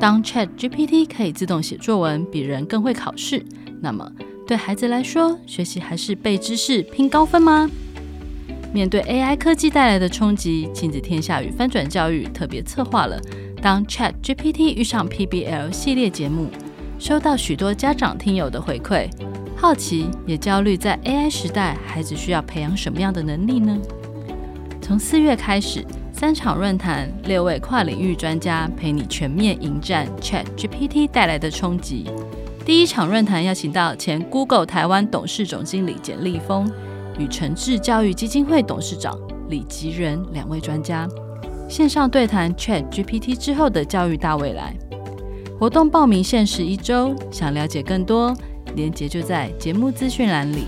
当 ChatGPT 可以自动写作文，比人更会考试，那么对孩子来说，学习还是背知识拼高分吗？面对 AI 科技带来的冲击，亲子天下与翻转教育特别策划了《当 ChatGPT 遇上 PBL》系列节目，收到许多家长听友的回馈，好奇也焦虑，在 AI 时代，孩子需要培养什么样的能力呢？从四月开始，三场论坛，六位跨领域专家陪你全面迎战 ChatGPT 带来的冲击。第一场论坛邀请到前 Google 台湾董事总经理简立峰。与诚志教育基金会董事长李吉仁两位专家线上对谈 ChatGPT 之后的教育大未来。活动报名限时一周，想了解更多，连接就在节目资讯栏里。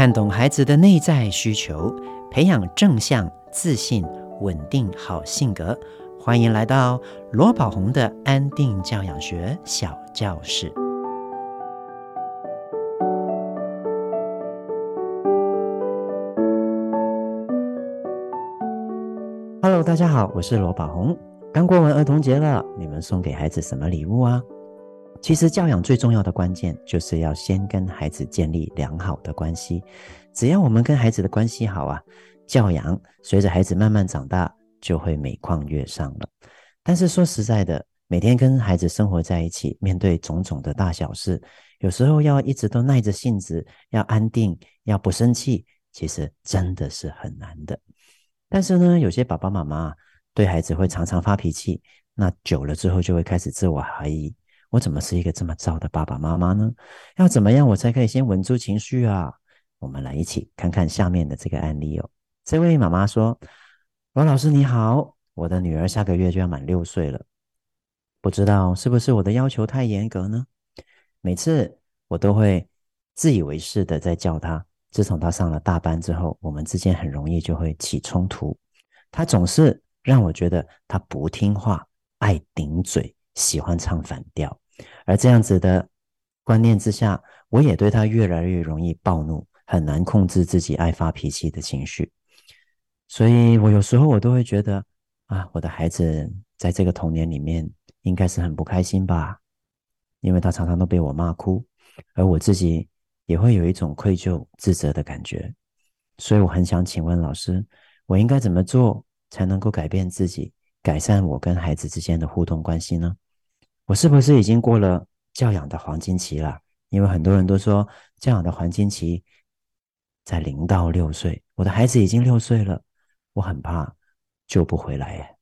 看懂孩子的内在需求，培养正向、自信、稳定好性格。欢迎来到罗宝红的安定教养学小教室。Hello，大家好，我是罗宝红。刚过完儿童节了，你们送给孩子什么礼物啊？其实教养最重要的关键，就是要先跟孩子建立良好的关系。只要我们跟孩子的关系好啊，教养随着孩子慢慢长大，就会每况愈上了。但是说实在的，每天跟孩子生活在一起，面对种种的大小事，有时候要一直都耐着性子，要安定，要不生气，其实真的是很难的。但是呢，有些爸爸妈妈对孩子会常常发脾气，那久了之后就会开始自我怀疑。我怎么是一个这么糟的爸爸妈妈呢？要怎么样我才可以先稳住情绪啊？我们来一起看看下面的这个案例哦。这位妈妈说：“罗老师你好，我的女儿下个月就要满六岁了，不知道是不是我的要求太严格呢？每次我都会自以为是的在叫她。自从她上了大班之后，我们之间很容易就会起冲突。她总是让我觉得她不听话，爱顶嘴。”喜欢唱反调，而这样子的观念之下，我也对他越来越容易暴怒，很难控制自己爱发脾气的情绪。所以我有时候我都会觉得啊，我的孩子在这个童年里面应该是很不开心吧，因为他常常都被我骂哭，而我自己也会有一种愧疚自责的感觉。所以我很想请问老师，我应该怎么做才能够改变自己？改善我跟孩子之间的互动关系呢？我是不是已经过了教养的黄金期了？因为很多人都说教养的黄金期在零到六岁，我的孩子已经六岁了，我很怕救不回来耶。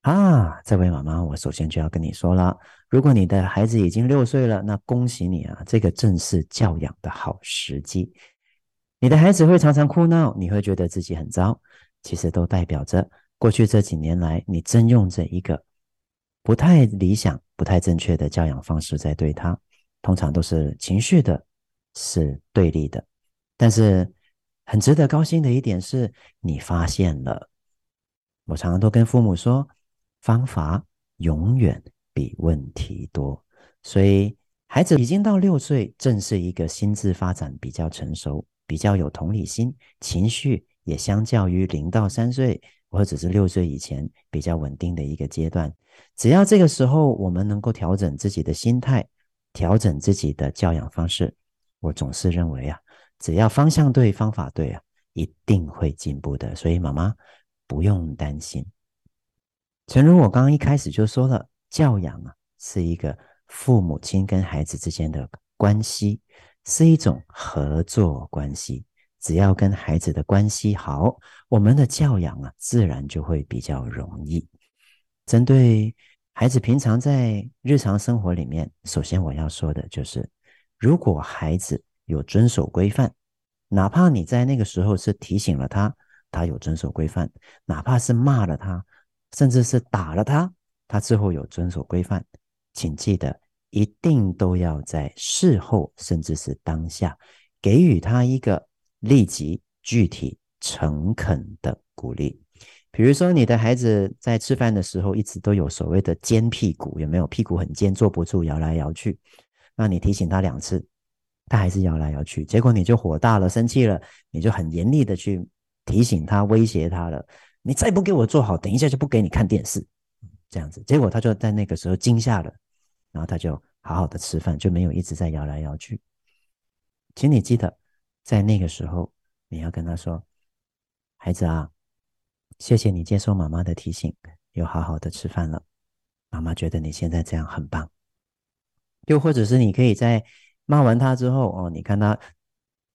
啊，这位妈妈，我首先就要跟你说了，如果你的孩子已经六岁了，那恭喜你啊，这个正是教养的好时机。你的孩子会常常哭闹，你会觉得自己很糟，其实都代表着。过去这几年来，你正用着一个不太理想、不太正确的教养方式在对他，通常都是情绪的，是对立的。但是很值得高兴的一点是，你发现了。我常常都跟父母说，方法永远比问题多。所以孩子已经到六岁，正是一个心智发展比较成熟、比较有同理心、情绪也相较于零到三岁。或者是六岁以前比较稳定的一个阶段，只要这个时候我们能够调整自己的心态，调整自己的教养方式，我总是认为啊，只要方向对，方法对啊，一定会进步的。所以妈妈不用担心。诚如我刚刚一开始就说了，教养啊是一个父母亲跟孩子之间的关系，是一种合作关系。只要跟孩子的关系好，我们的教养啊，自然就会比较容易。针对孩子平常在日常生活里面，首先我要说的就是，如果孩子有遵守规范，哪怕你在那个时候是提醒了他，他有遵守规范；哪怕是骂了他，甚至是打了他，他之后有遵守规范，请记得一定都要在事后，甚至是当下，给予他一个。立即、具体、诚恳的鼓励，比如说，你的孩子在吃饭的时候一直都有所谓的尖屁股，有没有？屁股很尖，坐不住，摇来摇去。那你提醒他两次，他还是摇来摇去。结果你就火大了，生气了，你就很严厉的去提醒他，威胁他了。你再不给我坐好，等一下就不给你看电视。这样子，结果他就在那个时候惊吓了，然后他就好好的吃饭，就没有一直在摇来摇去。请你记得，在那个时候，你要跟他说：“孩子啊。”谢谢你接受妈妈的提醒，又好好的吃饭了。妈妈觉得你现在这样很棒。又或者是你可以在骂完他之后，哦，你看他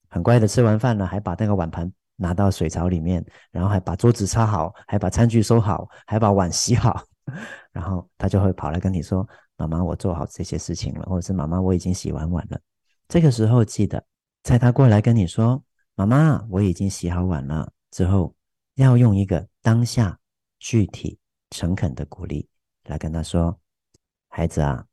很乖的吃完饭了，还把那个碗盘拿到水槽里面，然后还把桌子擦好，还把餐具收好，还把碗洗好，然后他就会跑来跟你说：“妈妈，我做好这些事情了。”或者是“妈妈，我已经洗完碗了。”这个时候记得，在他过来跟你说：“妈妈，我已经洗好碗了。”之后。要用一个当下具体诚恳的鼓励来跟他说：“孩子啊，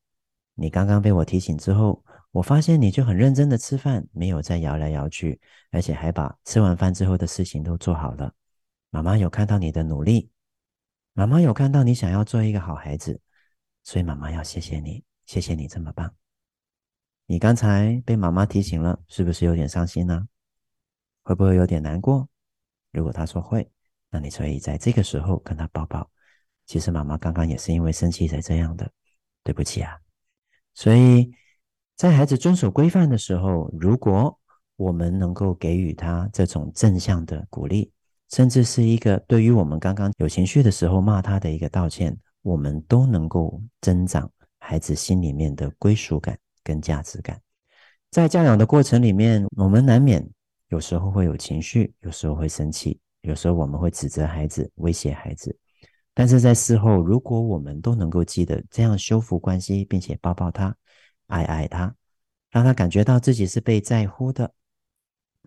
你刚刚被我提醒之后，我发现你就很认真的吃饭，没有再摇来摇去，而且还把吃完饭之后的事情都做好了。妈妈有看到你的努力，妈妈有看到你想要做一个好孩子，所以妈妈要谢谢你，谢谢你这么棒。你刚才被妈妈提醒了，是不是有点伤心呢？会不会有点难过？如果他说会。”那你可以在这个时候跟他抱抱。其实妈妈刚刚也是因为生气才这样的，对不起啊。所以在孩子遵守规范的时候，如果我们能够给予他这种正向的鼓励，甚至是一个对于我们刚刚有情绪的时候骂他的一个道歉，我们都能够增长孩子心里面的归属感跟价值感。在教养的过程里面，我们难免有时候会有情绪，有时候会生气。有时候我们会指责孩子、威胁孩子，但是在事后，如果我们都能够记得这样修复关系，并且抱抱他、爱爱他，让他感觉到自己是被在乎的，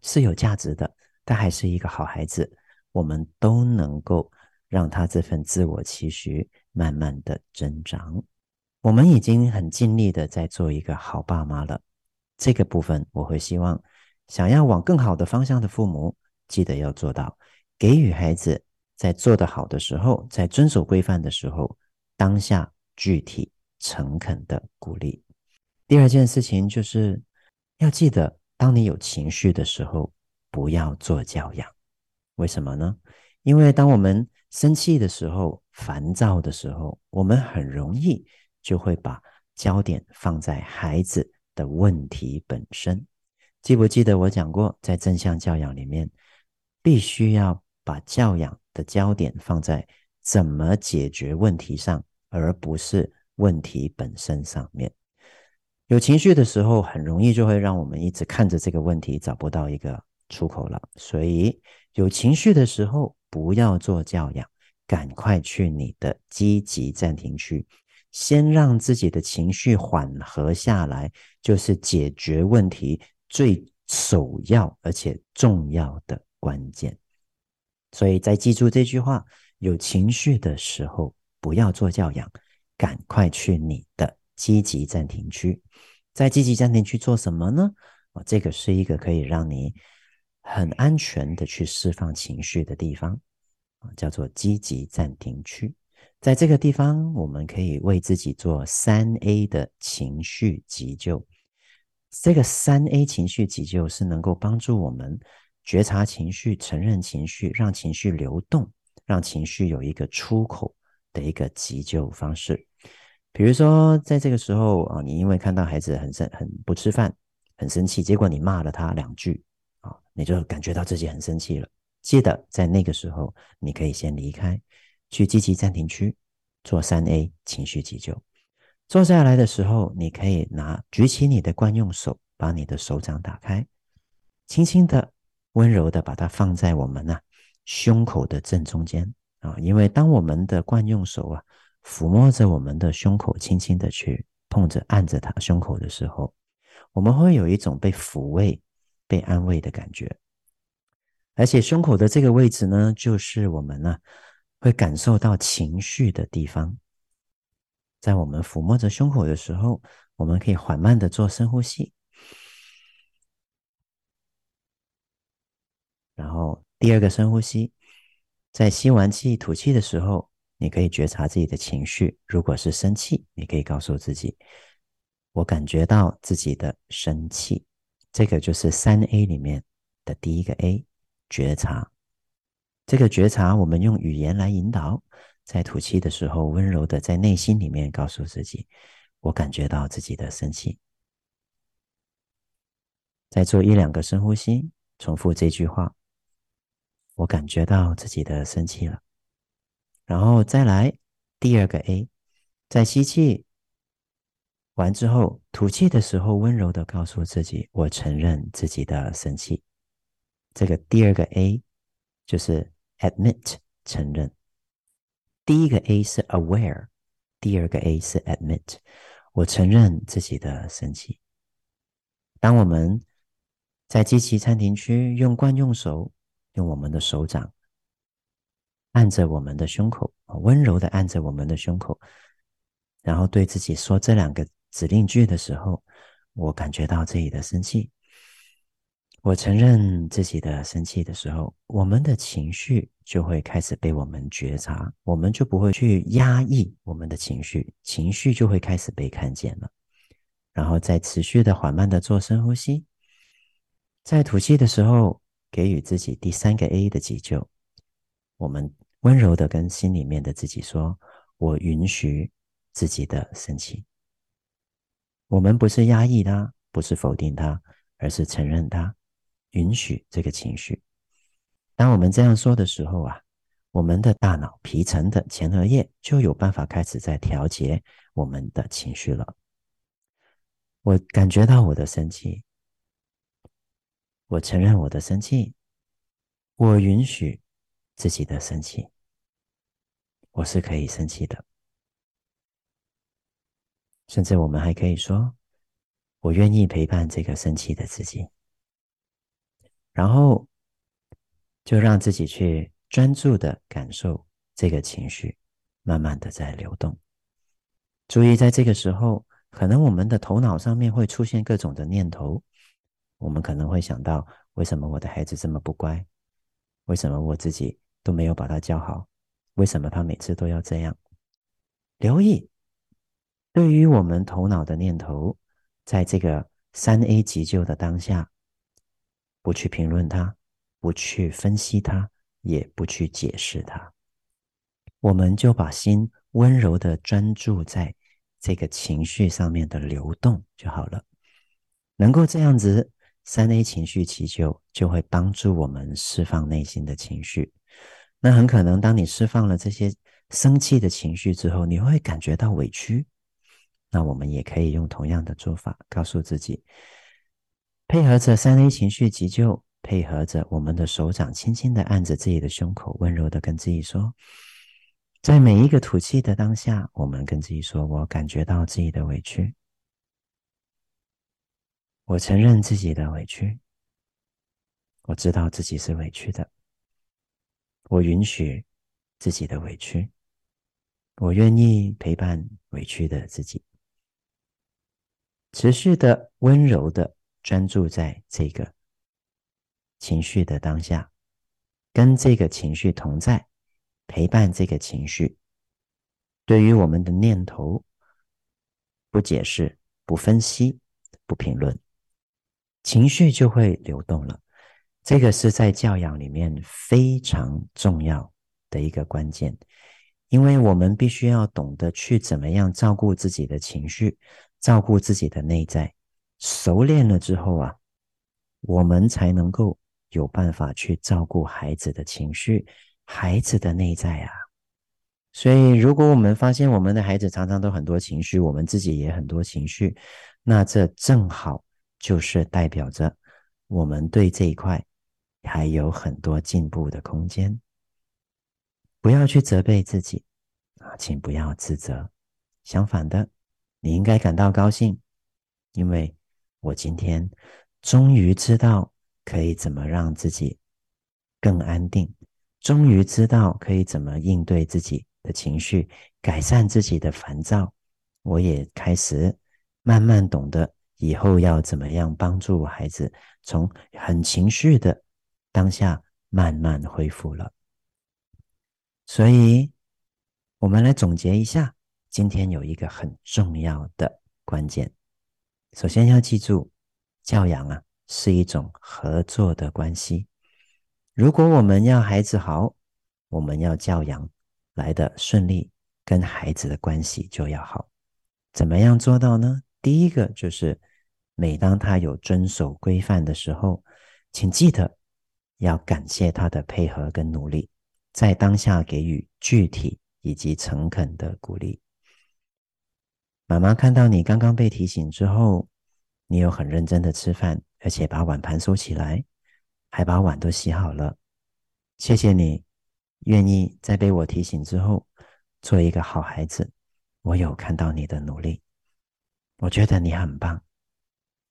是有价值的，他还是一个好孩子，我们都能够让他这份自我期许慢慢的增长。我们已经很尽力的在做一个好爸妈了，这个部分我会希望想要往更好的方向的父母，记得要做到。给予孩子在做得好的时候，在遵守规范的时候，当下具体诚恳的鼓励。第二件事情就是要记得，当你有情绪的时候，不要做教养。为什么呢？因为当我们生气的时候、烦躁的时候，我们很容易就会把焦点放在孩子的问题本身。记不记得我讲过，在正向教养里面，必须要。把教养的焦点放在怎么解决问题上，而不是问题本身上面。有情绪的时候，很容易就会让我们一直看着这个问题，找不到一个出口了。所以，有情绪的时候，不要做教养，赶快去你的积极暂停区，先让自己的情绪缓和下来，就是解决问题最首要而且重要的关键。所以，在记住这句话：有情绪的时候，不要做教养，赶快去你的积极暂停区。在积极暂停区做什么呢？哦，这个是一个可以让你很安全的去释放情绪的地方啊，叫做积极暂停区。在这个地方，我们可以为自己做三 A 的情绪急救。这个三 A 情绪急救是能够帮助我们。觉察情绪，承认情绪，让情绪流动，让情绪有一个出口的一个急救方式。比如说，在这个时候啊，你因为看到孩子很生、很不吃饭，很生气，结果你骂了他两句啊，你就感觉到自己很生气了。记得在那个时候，你可以先离开，去积极暂停区做三 A 情绪急救。坐下来的时候，你可以拿举起你的惯用手，把你的手掌打开，轻轻的。温柔的把它放在我们呐、胸口的正中间啊，因为当我们的惯用手啊抚摸着我们的胸口，轻轻的去碰着按着它胸口的时候，我们会有一种被抚慰、被安慰的感觉。而且胸口的这个位置呢，就是我们呢、会感受到情绪的地方。在我们抚摸着胸口的时候，我们可以缓慢的做深呼吸。然后第二个深呼吸，在吸完气、吐气的时候，你可以觉察自己的情绪。如果是生气，你可以告诉自己：“我感觉到自己的生气。”这个就是三 A 里面的第一个 A，觉察。这个觉察，我们用语言来引导。在吐气的时候，温柔的在内心里面告诉自己：“我感觉到自己的生气。”再做一两个深呼吸，重复这句话。我感觉到自己的生气了，然后再来第二个 A，在吸气完之后，吐气的时候，温柔的告诉自己：“我承认自己的生气。”这个第二个 A 就是 admit 承认。第一个 A 是 aware，第二个 A 是 admit。我承认自己的生气。当我们在机器暂停区用惯用手。用我们的手掌按着我们的胸口，温柔的按着我们的胸口，然后对自己说这两个指令句的时候，我感觉到自己的生气，我承认自己的生气的时候，我们的情绪就会开始被我们觉察，我们就不会去压抑我们的情绪，情绪就会开始被看见了，然后再持续的缓慢的做深呼吸，在吐气的时候。给予自己第三个 A 的急救，我们温柔的跟心里面的自己说：“我允许自己的生气。”我们不是压抑它，不是否定它，而是承认它，允许这个情绪。当我们这样说的时候啊，我们的大脑皮层的前额叶就有办法开始在调节我们的情绪了。我感觉到我的生气。我承认我的生气，我允许自己的生气，我是可以生气的。甚至我们还可以说：“我愿意陪伴这个生气的自己。”然后就让自己去专注的感受这个情绪，慢慢的在流动。注意，在这个时候，可能我们的头脑上面会出现各种的念头。我们可能会想到，为什么我的孩子这么不乖？为什么我自己都没有把他教好？为什么他每次都要这样？留意，对于我们头脑的念头，在这个三 A 急救的当下，不去评论它，不去分析它，也不去解释它，我们就把心温柔的专注在这个情绪上面的流动就好了，能够这样子。三 A 情绪祈求就会帮助我们释放内心的情绪。那很可能，当你释放了这些生气的情绪之后，你会感觉到委屈。那我们也可以用同样的做法，告诉自己，配合着三 A 情绪急救，配合着我们的手掌轻轻的按着自己的胸口，温柔的跟自己说，在每一个吐气的当下，我们跟自己说：“我感觉到自己的委屈。”我承认自己的委屈，我知道自己是委屈的，我允许自己的委屈，我愿意陪伴委屈的自己，持续的温柔的专注在这个情绪的当下，跟这个情绪同在，陪伴这个情绪。对于我们的念头，不解释，不分析，不评论。情绪就会流动了，这个是在教养里面非常重要的一个关键，因为我们必须要懂得去怎么样照顾自己的情绪，照顾自己的内在，熟练了之后啊，我们才能够有办法去照顾孩子的情绪，孩子的内在啊。所以，如果我们发现我们的孩子常常都很多情绪，我们自己也很多情绪，那这正好。就是代表着我们对这一块还有很多进步的空间。不要去责备自己啊，请不要自责。相反的，你应该感到高兴，因为我今天终于知道可以怎么让自己更安定，终于知道可以怎么应对自己的情绪，改善自己的烦躁。我也开始慢慢懂得。以后要怎么样帮助孩子从很情绪的当下慢慢恢复了？所以，我们来总结一下，今天有一个很重要的关键。首先要记住，教养啊是一种合作的关系。如果我们要孩子好，我们要教养来的顺利，跟孩子的关系就要好。怎么样做到呢？第一个就是，每当他有遵守规范的时候，请记得要感谢他的配合跟努力，在当下给予具体以及诚恳的鼓励。妈妈看到你刚刚被提醒之后，你有很认真的吃饭，而且把碗盘收起来，还把碗都洗好了。谢谢你，愿意在被我提醒之后做一个好孩子。我有看到你的努力，我觉得你很棒。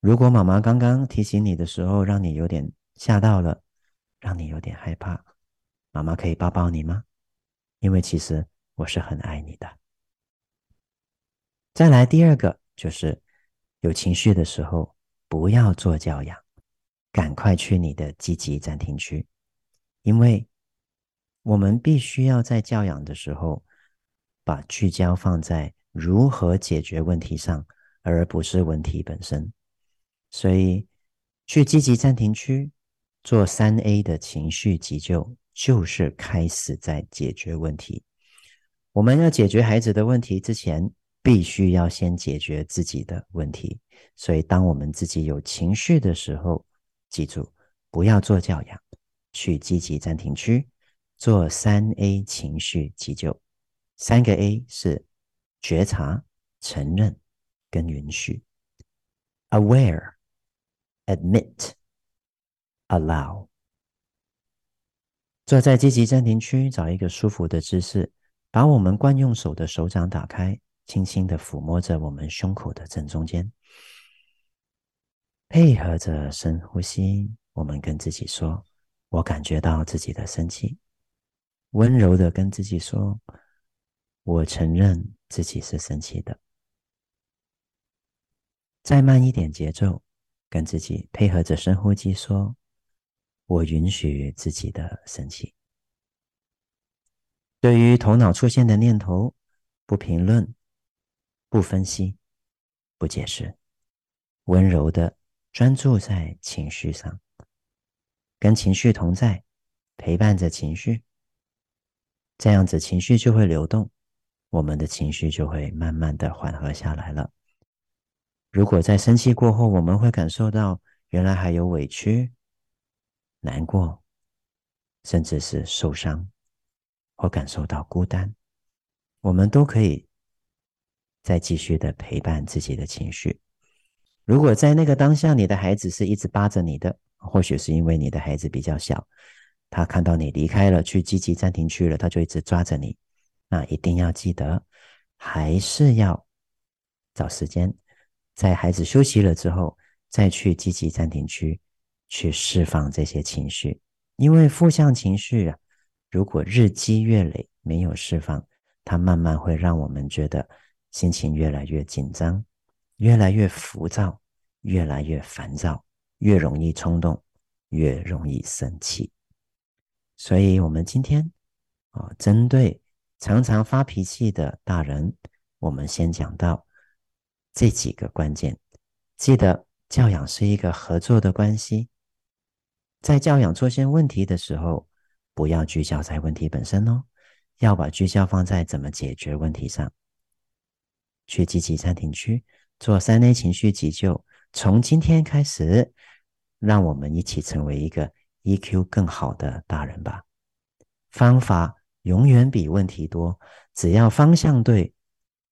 如果妈妈刚刚提醒你的时候，让你有点吓到了，让你有点害怕，妈妈可以抱抱你吗？因为其实我是很爱你的。再来第二个，就是有情绪的时候，不要做教养，赶快去你的积极暂停区，因为我们必须要在教养的时候，把聚焦放在如何解决问题上，而不是问题本身。所以，去积极暂停区做三 A 的情绪急救，就是开始在解决问题。我们要解决孩子的问题之前，必须要先解决自己的问题，所以当我们自己有情绪的时候，记住不要做教养，去积极暂停区做三 A 情绪急救。三个 A 是觉察、承认跟允许，Aware、Admit、Allow。坐在积极暂停区，找一个舒服的姿势，把我们惯用手的手掌打开。轻轻的抚摸着我们胸口的正中间，配合着深呼吸，我们跟自己说：“我感觉到自己的生气。”温柔的跟自己说：“我承认自己是生气的。”再慢一点节奏，跟自己配合着深呼吸说：“我允许自己的生气。”对于头脑出现的念头，不评论。不分析，不解释，温柔的专注在情绪上，跟情绪同在，陪伴着情绪，这样子情绪就会流动，我们的情绪就会慢慢的缓和下来了。如果在生气过后，我们会感受到原来还有委屈、难过，甚至是受伤，或感受到孤单，我们都可以。再继续的陪伴自己的情绪。如果在那个当下，你的孩子是一直扒着你的，或许是因为你的孩子比较小，他看到你离开了，去积极暂停区了，他就一直抓着你。那一定要记得，还是要找时间，在孩子休息了之后，再去积极暂停区去释放这些情绪。因为负向情绪啊，如果日积月累没有释放，它慢慢会让我们觉得。心情越来越紧张，越来越浮躁，越来越烦躁，越容易冲动，越容易生气。所以，我们今天啊，针对常常发脾气的大人，我们先讲到这几个关键。记得，教养是一个合作的关系，在教养出现问题的时候，不要聚焦在问题本身哦，要把聚焦放在怎么解决问题上。去积极暂停区做三 A 情绪急救，从今天开始，让我们一起成为一个 EQ 更好的大人吧。方法永远比问题多，只要方向对，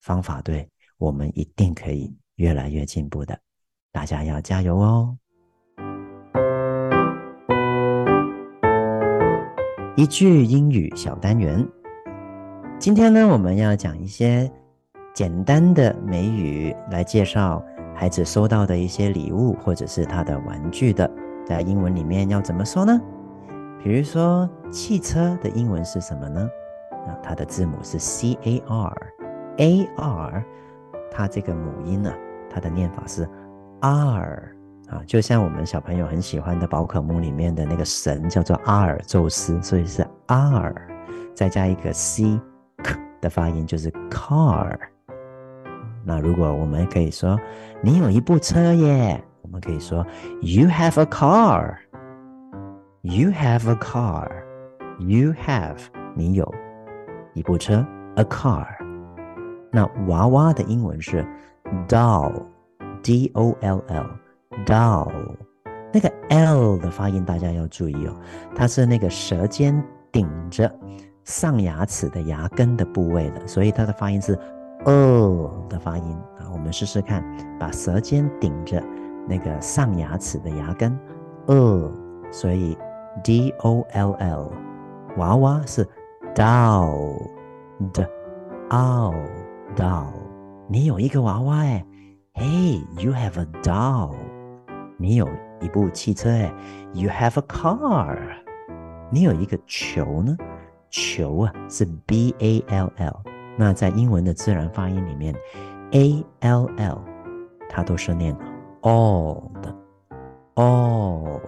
方法对，我们一定可以越来越进步的。大家要加油哦！一句英语小单元，今天呢，我们要讲一些。简单的美语来介绍孩子收到的一些礼物，或者是他的玩具的，在英文里面要怎么说呢？比如说汽车的英文是什么呢？啊，它的字母是 C A R，A R，它这个母音呢，它的念法是 R 啊，就像我们小朋友很喜欢的宝可梦里面的那个神叫做阿尔宙斯，所以是 R。再加一个 c 的发音，就是 car。那如果我们可以说你有一部车耶，我们可以说 you have a car。You have a car. You have 你有一部车，a car。那娃娃的英文是 doll，d o l l，doll。那个 l 的发音大家要注意哦，它是那个舌尖顶着上牙齿的牙根的部位的，所以它的发音是 o 的发音啊。我们试试看，把舌尖顶着那个上牙齿的牙根，o，所以 d o l l。娃娃是 doll 的 o doll。你有一个娃娃哎，Hey，you have a doll。你有一部汽车哎，You have a car。你有一个球呢？球啊是 B A L L。那在英文的自然发音里面，A L L 它都是念 all 的，all。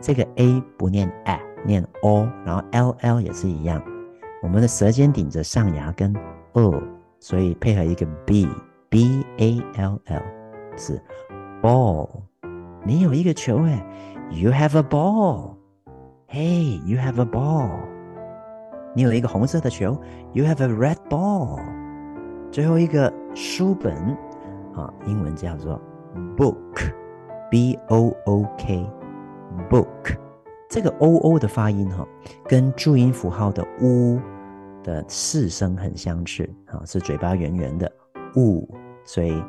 这个 A 不念 A，念 all，然后 L L 也是一样。我们的舌尖顶着上牙根 all，所以配合一个 B B A L L 是 ball。你有一个球哎，You have a ball。Hey，you have a ball。你有一个红色的球，You have a red ball。最后一个书本啊，英文叫做 book，B O O K，book。这个 O O 的发音哈，跟注音符号的 U 的四声很相似啊，是嘴巴圆圆的 U。所以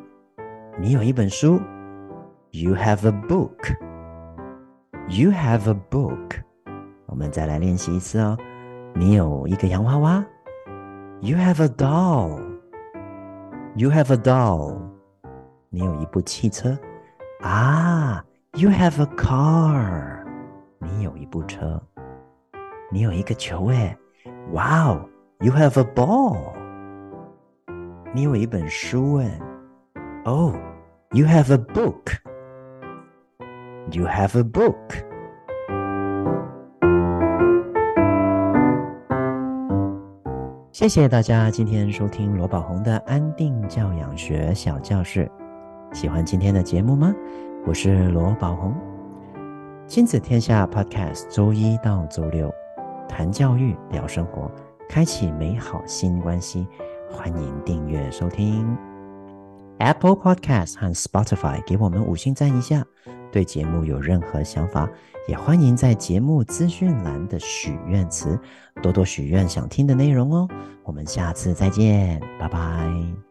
你有一本书。You have a book. You have a book. 我们再来练习一次哦。你有一个洋娃娃。You have a doll. You have a doll. 你有一部汽车。啊，You have a car. 你有一部车。你有一个球诶。Wow, you have a ball. 你有一本书诶。Oh, you have a book. You have a book。 谢谢大家今天收听罗宝红的安定教养学小教室。喜欢今天的节目吗？我是罗宝红，亲子天下 Podcast，周一到周六谈教育、聊生活，开启美好新关系。欢迎订阅收听 Apple Podcast 和 Spotify，给我们五星赞一下。对节目有任何想法，也欢迎在节目资讯栏的许愿词多多许愿想听的内容哦。我们下次再见，拜拜。